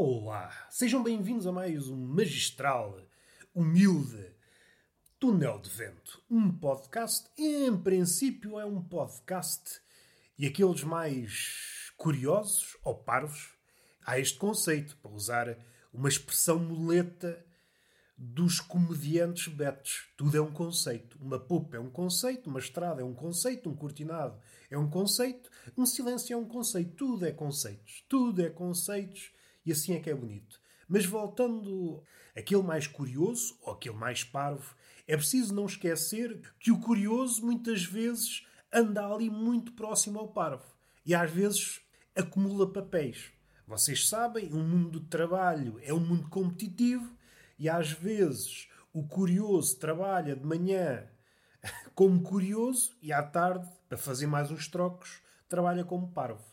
Olá, sejam bem-vindos a mais um magistral, humilde Túnel de Vento. Um podcast, em princípio, é um podcast e aqueles mais curiosos ou parvos há este conceito, para usar uma expressão muleta dos comediantes betos. Tudo é um conceito. Uma popa é um conceito, uma estrada é um conceito, um cortinado é um conceito, um silêncio é um conceito. Tudo é conceitos. Tudo é conceitos e assim é que é bonito. Mas voltando aquele mais curioso ou aquele mais parvo, é preciso não esquecer que o curioso muitas vezes anda ali muito próximo ao parvo e às vezes acumula papéis. Vocês sabem, o mundo do trabalho é um mundo competitivo e às vezes o curioso trabalha de manhã como curioso e à tarde, para fazer mais uns trocos, trabalha como parvo.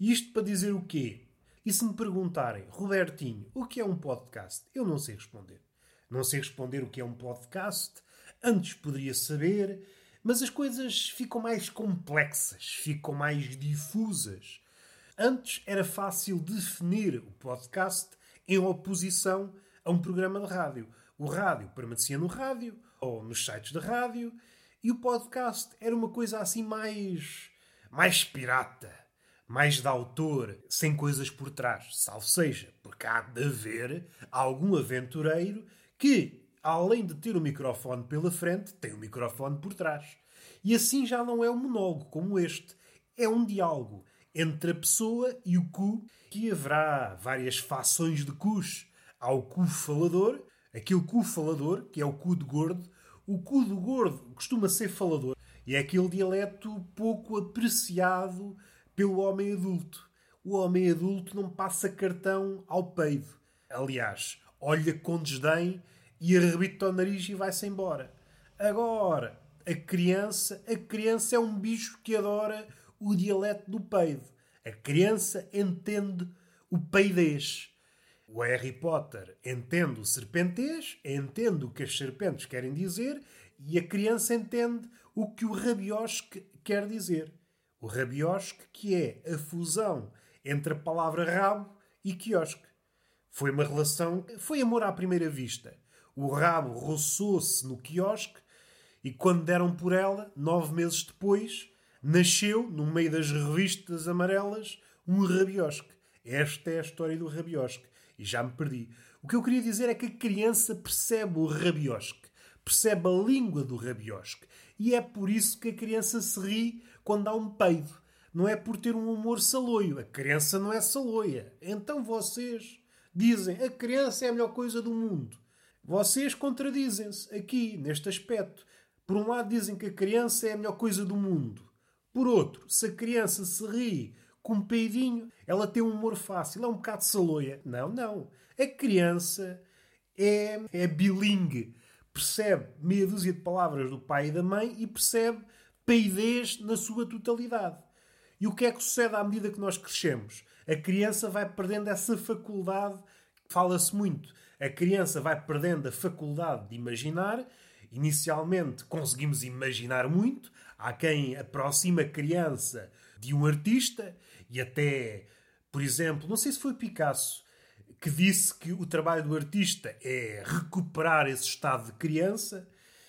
Isto para dizer o quê? E se me perguntarem, Robertinho, o que é um podcast? Eu não sei responder. Não sei responder o que é um podcast. Antes poderia saber, mas as coisas ficam mais complexas, ficam mais difusas. Antes era fácil definir o podcast em oposição a um programa de rádio. O rádio permanecia no rádio ou nos sites de rádio e o podcast era uma coisa assim mais mais pirata mais de autor, sem coisas por trás, salvo seja, porque há de haver algum aventureiro que, além de ter o microfone pela frente, tem o microfone por trás. E assim já não é um monólogo como este, é um diálogo entre a pessoa e o cu, que haverá várias fações de cus. Há o cu falador, aquele cu falador, que é o cu de gordo. O cu do gordo costuma ser falador e é aquele dialeto pouco apreciado pelo homem adulto. O homem adulto não passa cartão ao peido. Aliás, olha com desdém e arrebita o nariz e vai-se embora. Agora, a criança, a criança é um bicho que adora o dialeto do peido. A criança entende o peidez. O Harry Potter entende o serpentez, entende o que as serpentes querem dizer e a criança entende o que o rabiosque quer dizer. O rabiosque, que é a fusão entre a palavra rabo e quiosque. Foi uma relação, foi amor à primeira vista. O rabo roçou-se no quiosque e quando deram por ela, nove meses depois, nasceu, no meio das revistas amarelas, um rabiosque. Esta é a história do rabiosque. E já me perdi. O que eu queria dizer é que a criança percebe o rabiosque, percebe a língua do rabiosque. E é por isso que a criança se ri quando há um peido. Não é por ter um humor saloio. A criança não é saloia. Então vocês dizem a criança é a melhor coisa do mundo. Vocês contradizem-se aqui, neste aspecto. Por um lado dizem que a criança é a melhor coisa do mundo. Por outro, se a criança se ri com um peidinho, ela tem um humor fácil, é um bocado saloia. Não, não. A criança é, é bilingue. Percebe meia dúzia de palavras do pai e da mãe e percebe peidez na sua totalidade. E o que é que sucede à medida que nós crescemos? A criança vai perdendo essa faculdade, fala-se muito, a criança vai perdendo a faculdade de imaginar. Inicialmente conseguimos imaginar muito, há quem aproxima a criança de um artista e até, por exemplo, não sei se foi Picasso que disse que o trabalho do artista é recuperar esse estado de criança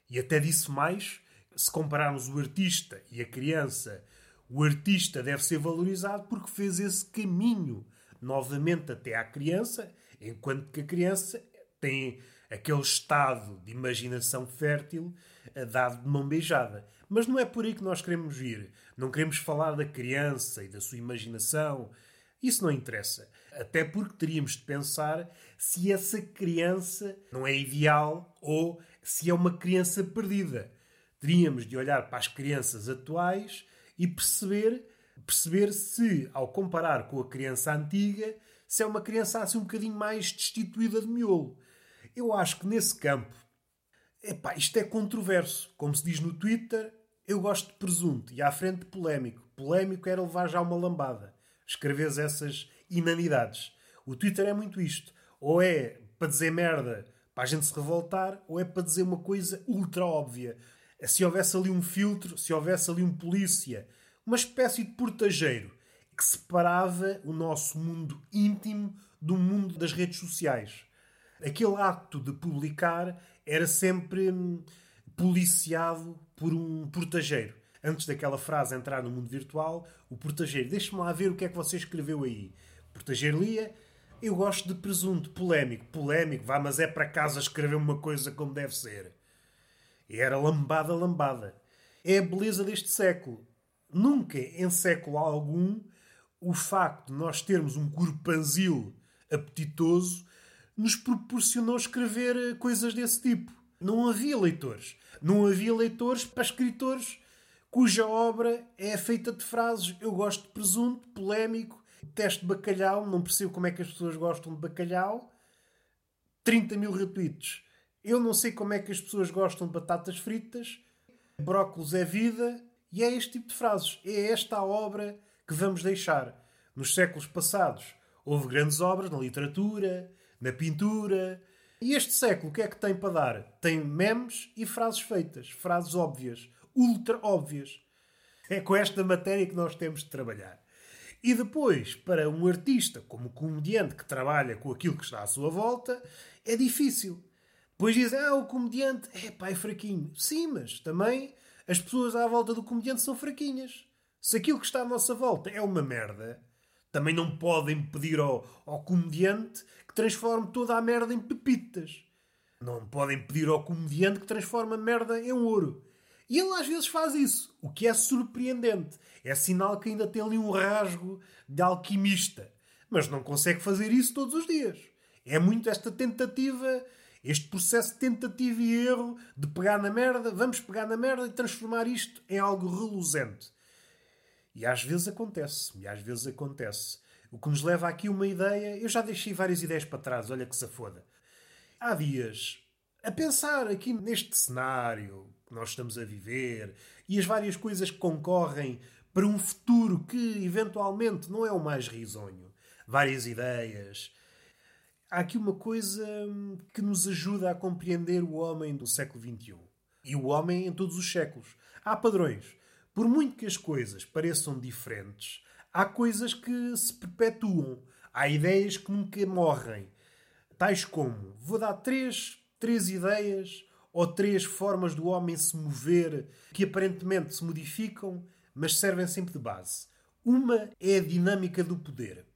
e até disse mais se compararmos o artista e a criança, o artista deve ser valorizado porque fez esse caminho novamente até à criança, enquanto que a criança tem aquele estado de imaginação fértil dado de mão beijada. Mas não é por aí que nós queremos ir. Não queremos falar da criança e da sua imaginação. Isso não interessa. Até porque teríamos de pensar se essa criança não é ideal ou se é uma criança perdida teríamos de olhar para as crianças atuais e perceber, perceber se, ao comparar com a criança antiga, se é uma criança assim um bocadinho mais destituída de miolo. Eu acho que nesse campo, epá, isto é controverso. Como se diz no Twitter, eu gosto de presunto e à frente polémico. Polémico era levar já uma lambada. Escreves essas inanidades. O Twitter é muito isto. Ou é para dizer merda para a gente se revoltar, ou é para dizer uma coisa ultra óbvia se houvesse ali um filtro, se houvesse ali um polícia, uma espécie de portageiro que separava o nosso mundo íntimo do mundo das redes sociais. Aquele ato de publicar era sempre hum, policiado por um portageiro. Antes daquela frase entrar no mundo virtual, o portageiro, deixe-me lá ver o que é que você escreveu aí. O portageiro lia, eu gosto de presunto, polémico. Polémico, vá, mas é para casa escrever uma coisa como deve ser. Era lambada, lambada. É a beleza deste século. Nunca, em século algum, o facto de nós termos um corpanzil apetitoso nos proporcionou escrever coisas desse tipo. Não havia leitores. Não havia leitores para escritores cuja obra é feita de frases eu gosto de presunto, polémico, teste de bacalhau, não percebo como é que as pessoas gostam de bacalhau. 30 mil retweets. Eu não sei como é que as pessoas gostam de batatas fritas. Brócolos é vida. E é este tipo de frases. É esta a obra que vamos deixar. Nos séculos passados houve grandes obras na literatura, na pintura. E este século o que é que tem para dar? Tem memes e frases feitas, frases óbvias, ultra óbvias. É com esta matéria que nós temos de trabalhar. E depois, para um artista como comediante que trabalha com aquilo que está à sua volta, é difícil. Depois dizem, ah, o comediante é pá, é fraquinho. Sim, mas também as pessoas à volta do comediante são fraquinhas. Se aquilo que está à nossa volta é uma merda, também não podem pedir ao, ao comediante que transforme toda a merda em pepitas. Não podem pedir ao comediante que transforme a merda em ouro. E ele às vezes faz isso, o que é surpreendente. É sinal que ainda tem ali um rasgo de alquimista. Mas não consegue fazer isso todos os dias. É muito esta tentativa, este processo de tentativa e erro de pegar na merda, vamos pegar na merda e transformar isto em algo reluzente. E às vezes acontece, e às vezes acontece. O que nos leva aqui uma ideia. Eu já deixei várias ideias para trás, olha que se foda. Há dias, a pensar aqui neste cenário, que nós estamos a viver e as várias coisas que concorrem para um futuro que eventualmente não é o mais risonho. Várias ideias. Há aqui uma coisa que nos ajuda a compreender o homem do século XXI. E o homem em todos os séculos. Há padrões. Por muito que as coisas pareçam diferentes, há coisas que se perpetuam. Há ideias que nunca morrem. Tais como, vou dar três, três ideias ou três formas do homem se mover que aparentemente se modificam, mas servem sempre de base. Uma é a dinâmica do poder.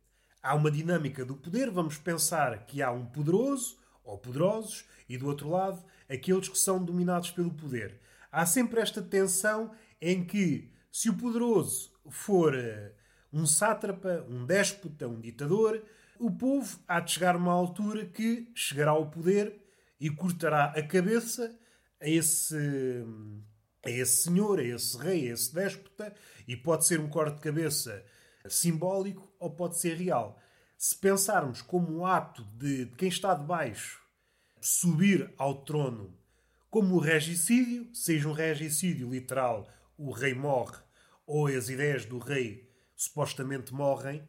Há uma dinâmica do poder, vamos pensar que há um poderoso ou poderosos e do outro lado aqueles que são dominados pelo poder. Há sempre esta tensão em que, se o poderoso for eh, um sátrapa, um déspota, um ditador, o povo há de chegar a uma altura que chegará ao poder e cortará a cabeça a esse, a esse senhor, a esse rei, a esse déspota, e pode ser um corte de cabeça simbólico ou pode ser real. Se pensarmos como um ato de, de quem está debaixo subir ao trono como o regicídio, seja um regicídio literal, o rei morre, ou as ideias do rei supostamente morrem,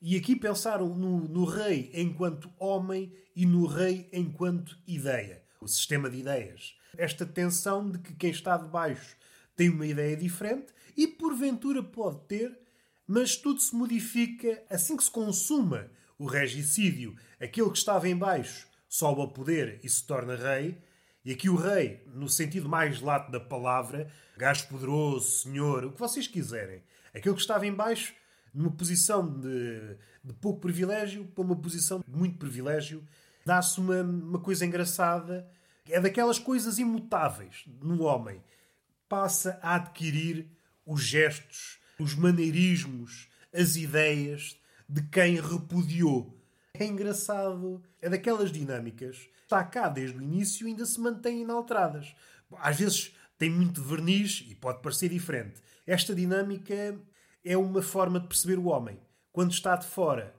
e aqui pensaram no, no, rei enquanto homem e no rei enquanto ideia, o sistema de ideias. Esta tensão de que quem está debaixo tem uma ideia diferente e porventura pode ter, mas tudo se modifica assim que se consuma o regicídio. Aquele que estava em baixo sobe ao poder e se torna rei. E aqui o rei, no sentido mais lato da palavra, gajo poderoso, senhor, o que vocês quiserem. Aquele que estava em baixo numa posição de, de pouco privilégio para uma posição de muito privilégio, dá-se uma, uma coisa engraçada. É daquelas coisas imutáveis no homem. Passa a adquirir os gestos, os maneirismos, as ideias de quem repudiou. É engraçado. É daquelas dinâmicas. Está cá desde o início e ainda se mantém inalteradas. Às vezes tem muito verniz e pode parecer diferente. Esta dinâmica é uma forma de perceber o homem. Quando está de fora,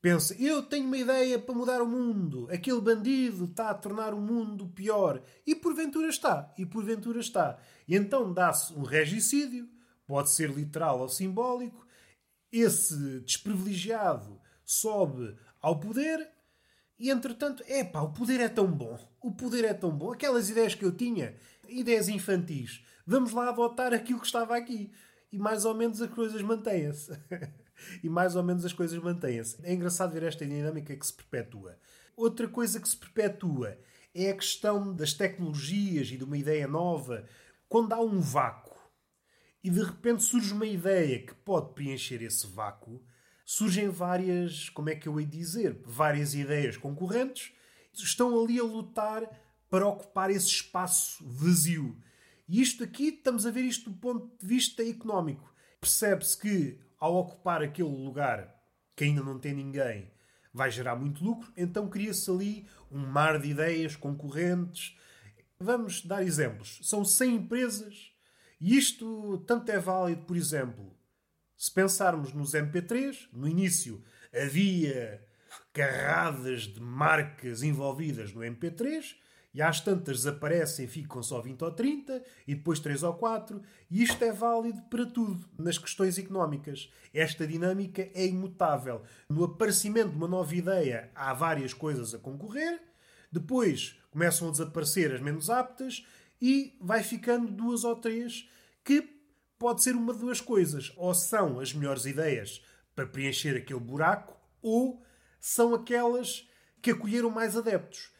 pensa: eu tenho uma ideia para mudar o mundo. Aquele bandido está a tornar o mundo pior. E porventura está. E porventura está. E então dá-se um regicídio, pode ser literal ou simbólico. Esse desprivilegiado sobe ao poder e entretanto, é o poder é tão bom. O poder é tão bom. Aquelas ideias que eu tinha, ideias infantis. Vamos lá adotar aquilo que estava aqui e mais ou menos as coisas mantêm-se. e mais ou menos as coisas mantêm-se. É engraçado ver esta dinâmica que se perpetua. Outra coisa que se perpetua é a questão das tecnologias e de uma ideia nova. Quando há um vácuo e de repente surge uma ideia que pode preencher esse vácuo, surgem várias, como é que eu ia dizer, várias ideias concorrentes, estão ali a lutar para ocupar esse espaço vazio. E isto aqui, estamos a ver isto do ponto de vista económico. Percebe-se que ao ocupar aquele lugar que ainda não tem ninguém, vai gerar muito lucro, então cria-se ali um mar de ideias concorrentes. Vamos dar exemplos. São 100 empresas e isto tanto é válido, por exemplo, se pensarmos nos MP3, no início havia carradas de marcas envolvidas no MP3 e às tantas desaparecem, ficam só 20 ou 30 e depois 3 ou 4, e isto é válido para tudo nas questões económicas. Esta dinâmica é imutável. No aparecimento de uma nova ideia, há várias coisas a concorrer, depois começam a desaparecer as menos aptas e vai ficando duas ou três que pode ser uma de duas coisas. Ou são as melhores ideias para preencher aquele buraco, ou são aquelas que acolheram mais adeptos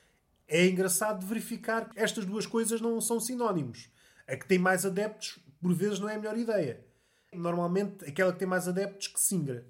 é engraçado verificar que estas duas coisas não são sinónimos. A que tem mais adeptos, por vezes, não é a melhor ideia. Normalmente, aquela que tem mais adeptos que singra.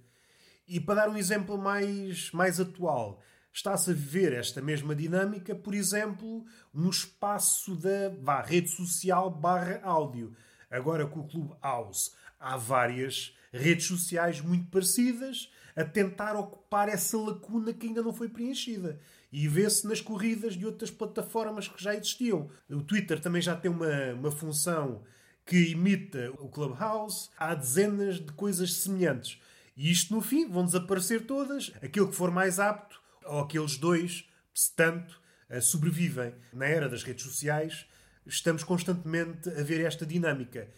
E para dar um exemplo mais, mais atual, está-se a viver esta mesma dinâmica, por exemplo, no espaço da vá, rede social barra áudio. Agora com o Clube House há várias redes sociais muito parecidas a tentar ocupar essa lacuna que ainda não foi preenchida. E vê-se nas corridas de outras plataformas que já existiam. O Twitter também já tem uma, uma função que imita o Clubhouse. Há dezenas de coisas semelhantes. E isto, no fim, vão desaparecer todas. Aquilo que for mais apto, ou aqueles dois, se tanto, eh, sobrevivem. Na era das redes sociais, estamos constantemente a ver esta dinâmica.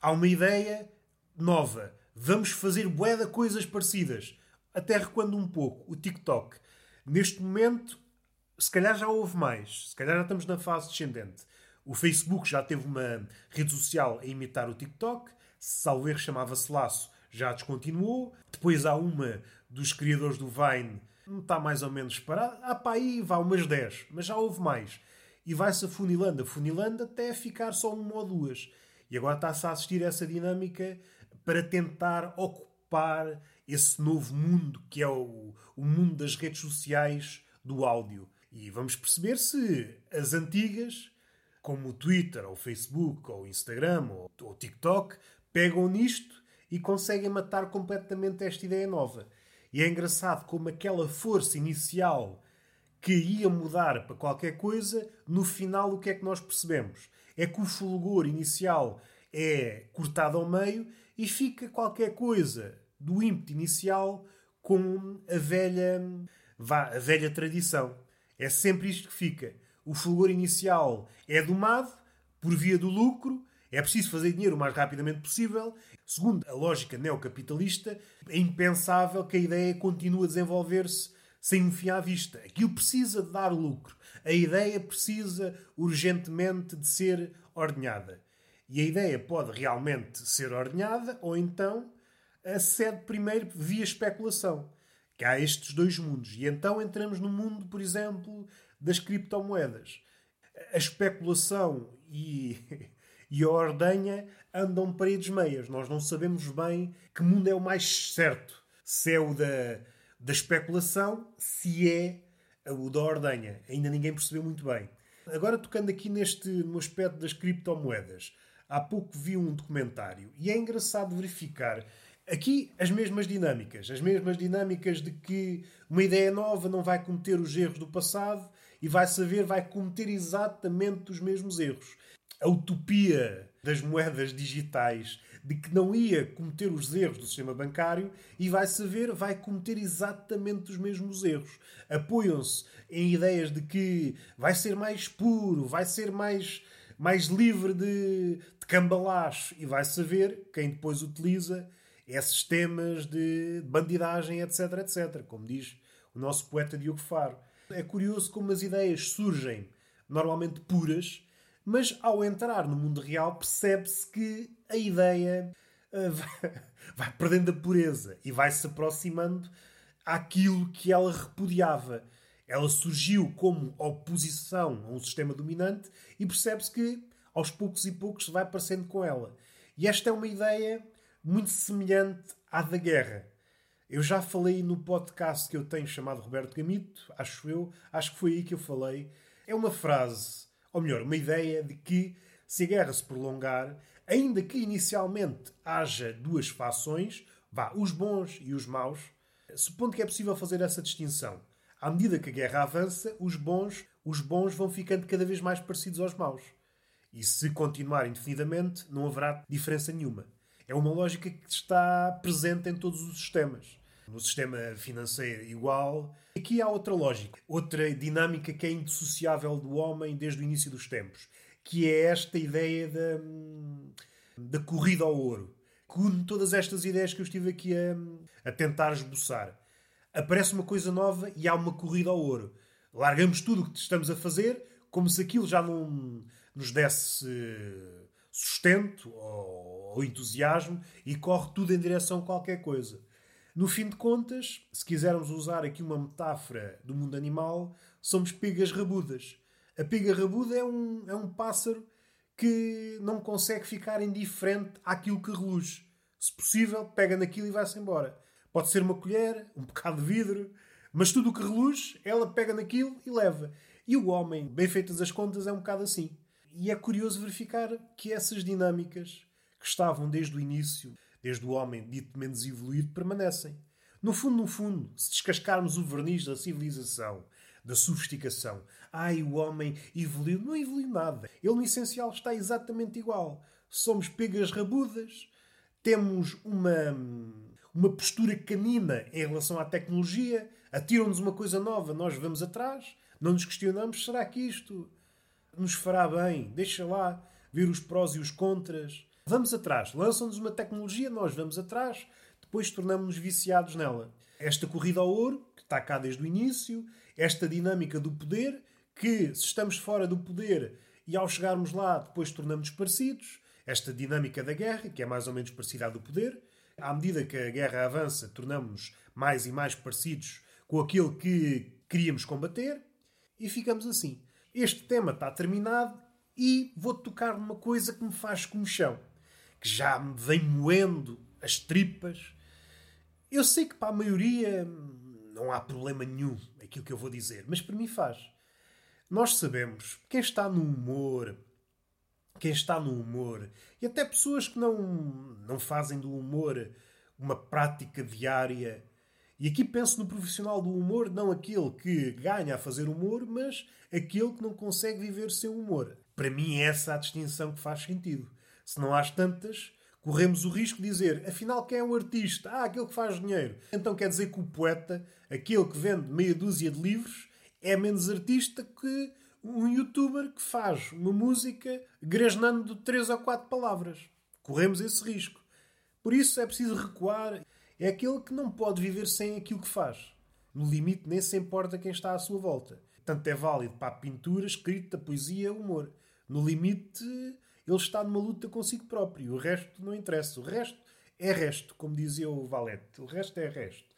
Há uma ideia nova. Vamos fazer de coisas parecidas. Até recuando um pouco, o TikTok. Neste momento, se calhar já houve mais. Se calhar já estamos na fase descendente. O Facebook já teve uma rede social a imitar o TikTok. Salvo chamava-se Laço, já descontinuou. Depois há uma dos criadores do Vine, está mais ou menos parada. Há para aí, vá umas 10, mas já houve mais. E vai-se afunilando, afunilando até ficar só uma ou duas. E agora está-se a assistir a essa dinâmica para tentar ocupar esse novo mundo que é o, o mundo das redes sociais do áudio. E vamos perceber se as antigas, como o Twitter, ou o Facebook, ou o Instagram, ou o TikTok, pegam nisto e conseguem matar completamente esta ideia nova. E é engraçado como aquela força inicial que ia mudar para qualquer coisa, no final o que é que nós percebemos? É que o fulgor inicial é cortado ao meio e fica qualquer coisa do ímpeto inicial com a velha, a velha tradição. É sempre isto que fica. O fulgor inicial é domado por via do lucro, é preciso fazer dinheiro o mais rapidamente possível. Segundo a lógica neocapitalista, é impensável que a ideia continue a desenvolver-se sem um fim à vista. Aquilo precisa de dar lucro. A ideia precisa urgentemente de ser ordenhada. E a ideia pode realmente ser ordenhada ou então acede primeiro via especulação. Que há estes dois mundos. E então entramos no mundo, por exemplo, das criptomoedas. A especulação e, e a ordenha andam paredes meias. Nós não sabemos bem que mundo é o mais certo. Se é o da, da especulação, se é o da ordenha. Ainda ninguém percebeu muito bem. Agora, tocando aqui neste, no aspecto das criptomoedas. Há pouco vi um documentário e é engraçado verificar aqui as mesmas dinâmicas. As mesmas dinâmicas de que uma ideia nova não vai cometer os erros do passado e vai saber, vai cometer exatamente os mesmos erros. A utopia das moedas digitais de que não ia cometer os erros do sistema bancário e vai saber, vai cometer exatamente os mesmos erros. Apoiam-se em ideias de que vai ser mais puro, vai ser mais mais livre de, de cambalacho e vai saber quem depois utiliza esses temas de bandidagem, etc, etc, como diz o nosso poeta Diogo Faro. É curioso como as ideias surgem normalmente puras, mas ao entrar no mundo real percebe-se que a ideia uh, vai, perdendo a pureza e vai se aproximando àquilo que ela repudiava. Ela surgiu como oposição a um sistema dominante e percebe-se que aos poucos e poucos vai parecendo com ela. E esta é uma ideia muito semelhante à da guerra. Eu já falei no podcast que eu tenho chamado Roberto Gamito, acho eu, acho que foi aí que eu falei. É uma frase, ou melhor, uma ideia de que se a guerra se prolongar, ainda que inicialmente haja duas fações, vá, os bons e os maus, supondo que é possível fazer essa distinção. À medida que a guerra avança, os bons, os bons vão ficando cada vez mais parecidos aos maus. E se continuar indefinidamente, não haverá diferença nenhuma. É uma lógica que está presente em todos os sistemas. No sistema financeiro, igual. Aqui há outra lógica, outra dinâmica que é indissociável do homem desde o início dos tempos, que é esta ideia da, da corrida ao ouro. Com todas estas ideias que eu estive aqui a, a tentar esboçar. Aparece uma coisa nova e há uma corrida ao ouro. Largamos tudo o que estamos a fazer, como se aquilo já não nos desse sustento ou, ou entusiasmo e corre tudo em direção a qualquer coisa. No fim de contas, se quisermos usar aqui uma metáfora do mundo animal, somos pegas rabudas. A pega rabuda é um, é um pássaro que não consegue ficar indiferente àquilo que reluz. Se possível, pega naquilo e vai-se embora. Pode ser uma colher, um bocado de vidro, mas tudo o que reluz, ela pega naquilo e leva. E o homem, bem feitas as contas, é um bocado assim. E é curioso verificar que essas dinâmicas que estavam desde o início, desde o homem dito menos evoluído, permanecem. No fundo, no fundo, se descascarmos o verniz da civilização, da sofisticação, ai, o homem evoluiu, não evoluiu nada. Ele, no essencial, está exatamente igual. Somos pegas rabudas, temos uma, uma postura canina em relação à tecnologia, atiram-nos uma coisa nova, nós vamos atrás, não nos questionamos, será que isto nos fará bem, deixa lá ver os prós e os contras. Vamos atrás, lançam-nos uma tecnologia, nós vamos atrás, depois tornamos-nos viciados nela. Esta corrida ao ouro, que está cá desde o início, esta dinâmica do poder, que se estamos fora do poder e ao chegarmos lá depois tornamos parecidos, esta dinâmica da guerra, que é mais ou menos parecida à do poder, à medida que a guerra avança, tornamos-nos mais e mais parecidos com aquele que queríamos combater e ficamos assim. Este tema está terminado e vou tocar numa coisa que me faz comichão, que já me vem moendo as tripas. Eu sei que para a maioria não há problema nenhum aquilo que eu vou dizer, mas para mim faz. Nós sabemos quem está no humor, quem está no humor, e até pessoas que não, não fazem do humor uma prática diária e aqui penso no profissional do humor, não aquele que ganha a fazer humor, mas aquele que não consegue viver sem humor. Para mim, é essa a distinção que faz sentido. Se não há tantas, corremos o risco de dizer, afinal, quem é o artista? Ah, aquele que faz dinheiro. Então quer dizer que o poeta, aquele que vende meia dúzia de livros, é menos artista que um youtuber que faz uma música grasnando de três ou quatro palavras. Corremos esse risco. Por isso é preciso recuar é aquele que não pode viver sem aquilo que faz. No limite, nem se importa quem está à sua volta. Tanto é válido para a pintura, escrita, poesia, humor. No limite, ele está numa luta consigo próprio. O resto não interessa. O resto é resto, como dizia o Valete. O resto é resto.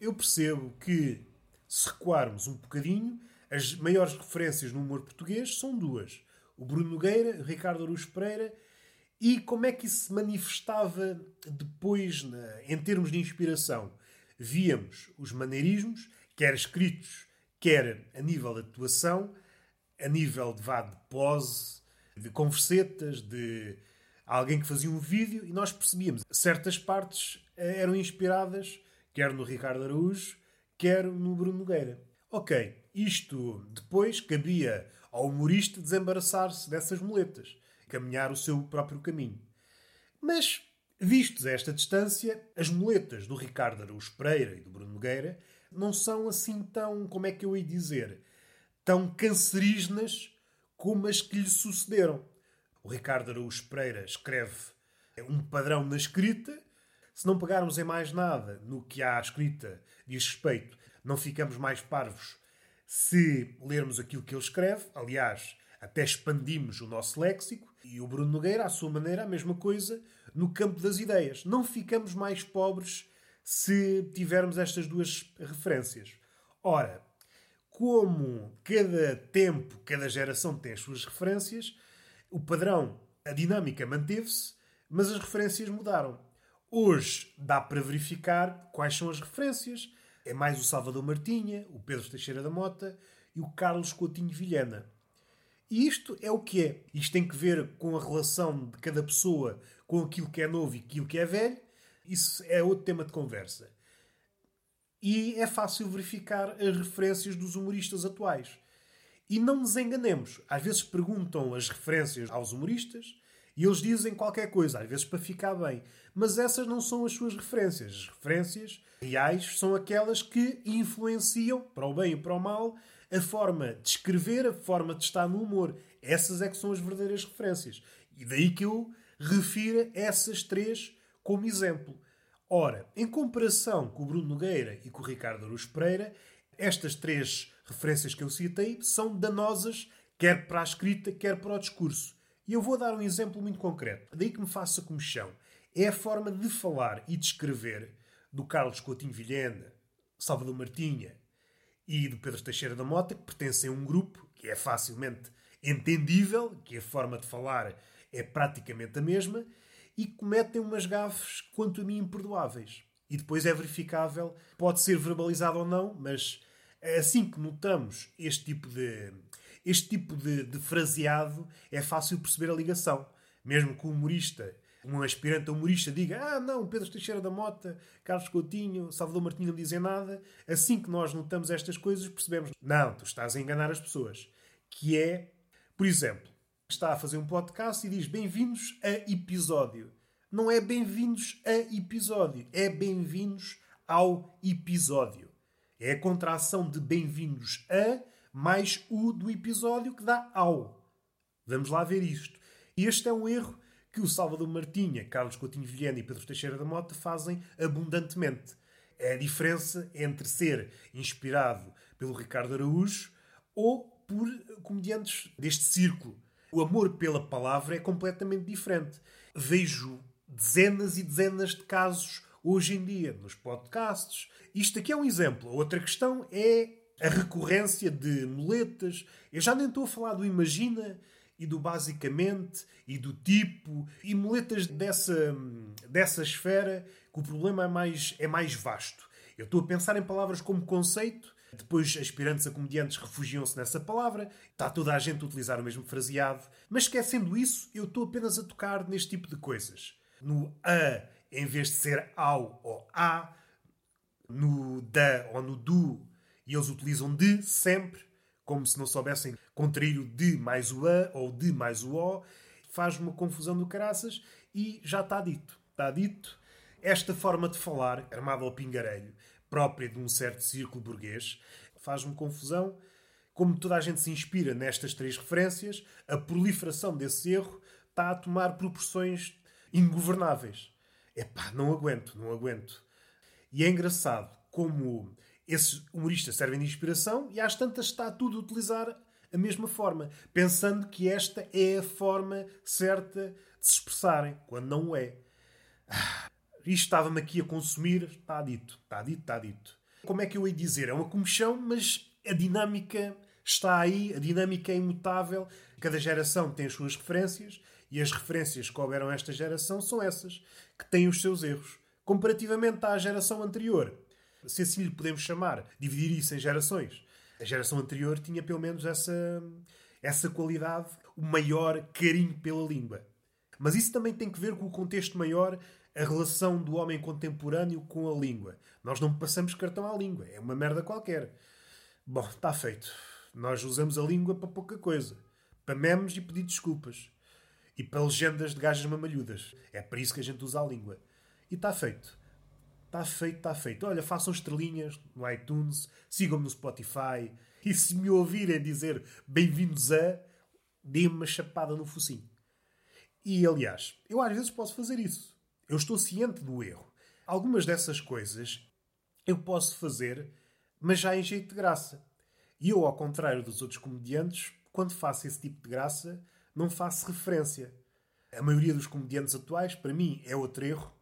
Eu percebo que, se recuarmos um bocadinho, as maiores referências no humor português são duas. O Bruno Nogueira, o Ricardo Aruz Pereira e como é que isso se manifestava depois na, em termos de inspiração? Víamos os maneirismos, quer escritos, quer a nível de atuação, a nível de, vá, de pose, de conversetas, de alguém que fazia um vídeo, e nós percebíamos certas partes eh, eram inspiradas quer no Ricardo Araújo, quer no Bruno Nogueira. Ok, isto depois cabia ao humorista desembaraçar-se dessas muletas caminhar o seu próprio caminho. Mas, vistos a esta distância, as muletas do Ricardo Araújo Pereira e do Bruno Nogueira não são assim tão, como é que eu ia dizer, tão cancerígenas como as que lhe sucederam. O Ricardo Araújo Pereira escreve um padrão na escrita. Se não pegarmos em mais nada no que à escrita diz respeito, não ficamos mais parvos se lermos aquilo que ele escreve. Aliás, Até expandimos o nosso léxico e o Bruno Nogueira, à sua maneira, a mesma coisa no campo das ideias. Não ficamos mais pobres se tivermos estas duas referências. Ora, como cada tempo, cada geração tem as suas referências, o padrão, a dinâmica manteve-se, mas as referências mudaram. Hoje dá para verificar quais são as referências. É mais o Salvador Martinha, o Pedro Teixeira da Mota e o Carlos Coutinho Vilhena. E isto é o que é. Isto tem que ver com a relação de cada pessoa com aquilo que é novo e aquilo que é velho. Isso é outro tema de conversa. E é fácil verificar as referências dos humoristas atuais. E não nos enganemos. Às vezes perguntam as referências aos humoristas e eles dizem qualquer coisa, às vezes para ficar bem. Mas essas não são as suas referências. As referências reais são aquelas que influenciam, para o bem e para o mal, a forma de escrever, a forma de estar no humor. Essas é que são as verdadeiras referências. E daí que eu refiro essas três como exemplo. Ora, em comparação com o Bruno Nogueira e com o Ricardo Aruz Pereira, estas três referências que eu citei são danosas, quer para a escrita, quer para o discurso. E eu vou dar um exemplo muito concreto, daí que me faça comichão. É a forma de falar e de escrever do Carlos Coutinho Vilhena, Salvador Martinha e do Pedro Teixeira da Mota, que pertencem a um grupo que é facilmente entendível, que a forma de falar é praticamente a mesma, e cometem umas gafes, quanto a mim, imperdoáveis. E depois é verificável, pode ser verbalizado ou não, mas assim que notamos este tipo de, este tipo de, de fraseado, é fácil perceber a ligação. Mesmo que o humorista, um aspirante humorista, diga: Ah, não, Pedro Teixeira da Mota, Carlos Coutinho, Salvador Martinho não dizem nada. Assim que nós notamos estas coisas, percebemos: Não, tu estás a enganar as pessoas. Que é, por exemplo, está a fazer um podcast e diz bem-vindos a episódio. Não é bem-vindos a episódio, é bem-vindos ao episódio. É a contração de bem-vindos a mais o do episódio que dá ao. Vamos lá ver isto. Este é um erro que o Salvador Martinha, Carlos Coutinho Vilhena e Pedro Teixeira da Mota fazem abundantemente. É a diferença entre ser inspirado pelo Ricardo Araújo ou por comediantes deste círculo o amor pela palavra é completamente diferente. Vejo dezenas e dezenas de casos hoje em dia nos podcasts. Isto aqui é um exemplo. Outra questão é a recorrência de muletas. Eu já nem estou a falar do imagina e do basicamente e do tipo e muletas dessa, dessa esfera que o problema é mais, é mais vasto. Eu estou a pensar em palavras como conceito depois, aspirantes a comediantes refugiam-se nessa palavra. Está toda a gente a utilizar o mesmo fraseado. Mas esquecendo isso, eu estou apenas a tocar neste tipo de coisas. No a, em vez de ser ao ou a. No da ou no do. E eles utilizam de sempre, como se não soubessem contrair o de mais o a ou de mais o o. Faz uma confusão do caraças e já está dito. Está dito. Esta forma de falar, armada ao pingarelho, própria de um certo círculo burguês, faz-me confusão. Como toda a gente se inspira nestas três referências, a proliferação desse erro está a tomar proporções ingovernáveis. Epá, não aguento, não aguento. E é engraçado como esses humoristas servem de inspiração e às tantas está tudo a utilizar a mesma forma, pensando que esta é a forma certa de se expressarem, quando não é. Ah, isto estava-me aqui a consumir, está dito, está dito, está dito. Como é que eu ia dizer? É uma comichão, mas a dinâmica está aí, a dinâmica é imutável. Cada geração tem as suas referências e as referências que houveram esta geração são essas, que têm os seus erros. Comparativamente à geração anterior, se assim lhe podemos chamar, dividir isso em gerações. A geração anterior tinha pelo menos essa, essa qualidade, o maior carinho pela língua. Mas isso também tem que ver com o contexto maior a relação do homem contemporâneo com a língua. Nós não passamos cartão à língua, é uma merda qualquer. Bom, está feito. Nós usamos a língua para pouca coisa. Para memes e pedir desculpas. E para legendas de gajas mamalhudas. É para isso que a gente usa a língua. E está feito. Está feito, está feito. Olha, façam estrelinhas no iTunes, sigam-me no Spotify. E se me ouvirem dizer bem-vindos a, dê-me uma chapada no focinho. E aliás, eu às vezes posso fazer isso. Eu estou ciente do erro. Algumas dessas coisas eu posso fazer, mas já em jeito de graça. E eu, ao contrário dos outros comediantes, quando faço esse tipo de graça, não faço referência. A maioria dos comediantes atuais, para mim, é outro erro.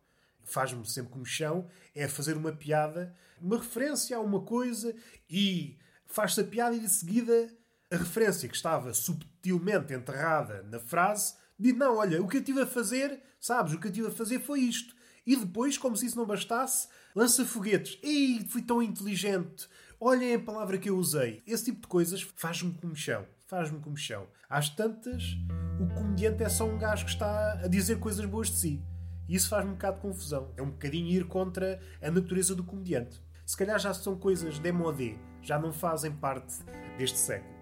Faz-me sempre como chão. É fazer uma piada, uma referência a uma coisa e faz-se a piada e de seguida a referência que estava subtilmente enterrada na frase diz: Não, olha, o que eu estive a fazer, sabes, o que eu estive a fazer foi isto. E depois, como se isso não bastasse, lança foguetes. Ei, fui tão inteligente. Olhem a palavra que eu usei. Esse tipo de coisas faz-me comichão. Faz-me comichão. Às tantas, o comediante é só um gajo que está a dizer coisas boas de si. E isso faz-me um bocado de confusão. É um bocadinho ir contra a natureza do comediante. Se calhar já são coisas demodé, já não fazem parte deste século.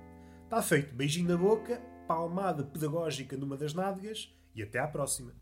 Está feito. Beijinho na boca, palmada pedagógica numa das nádegas e até à próxima.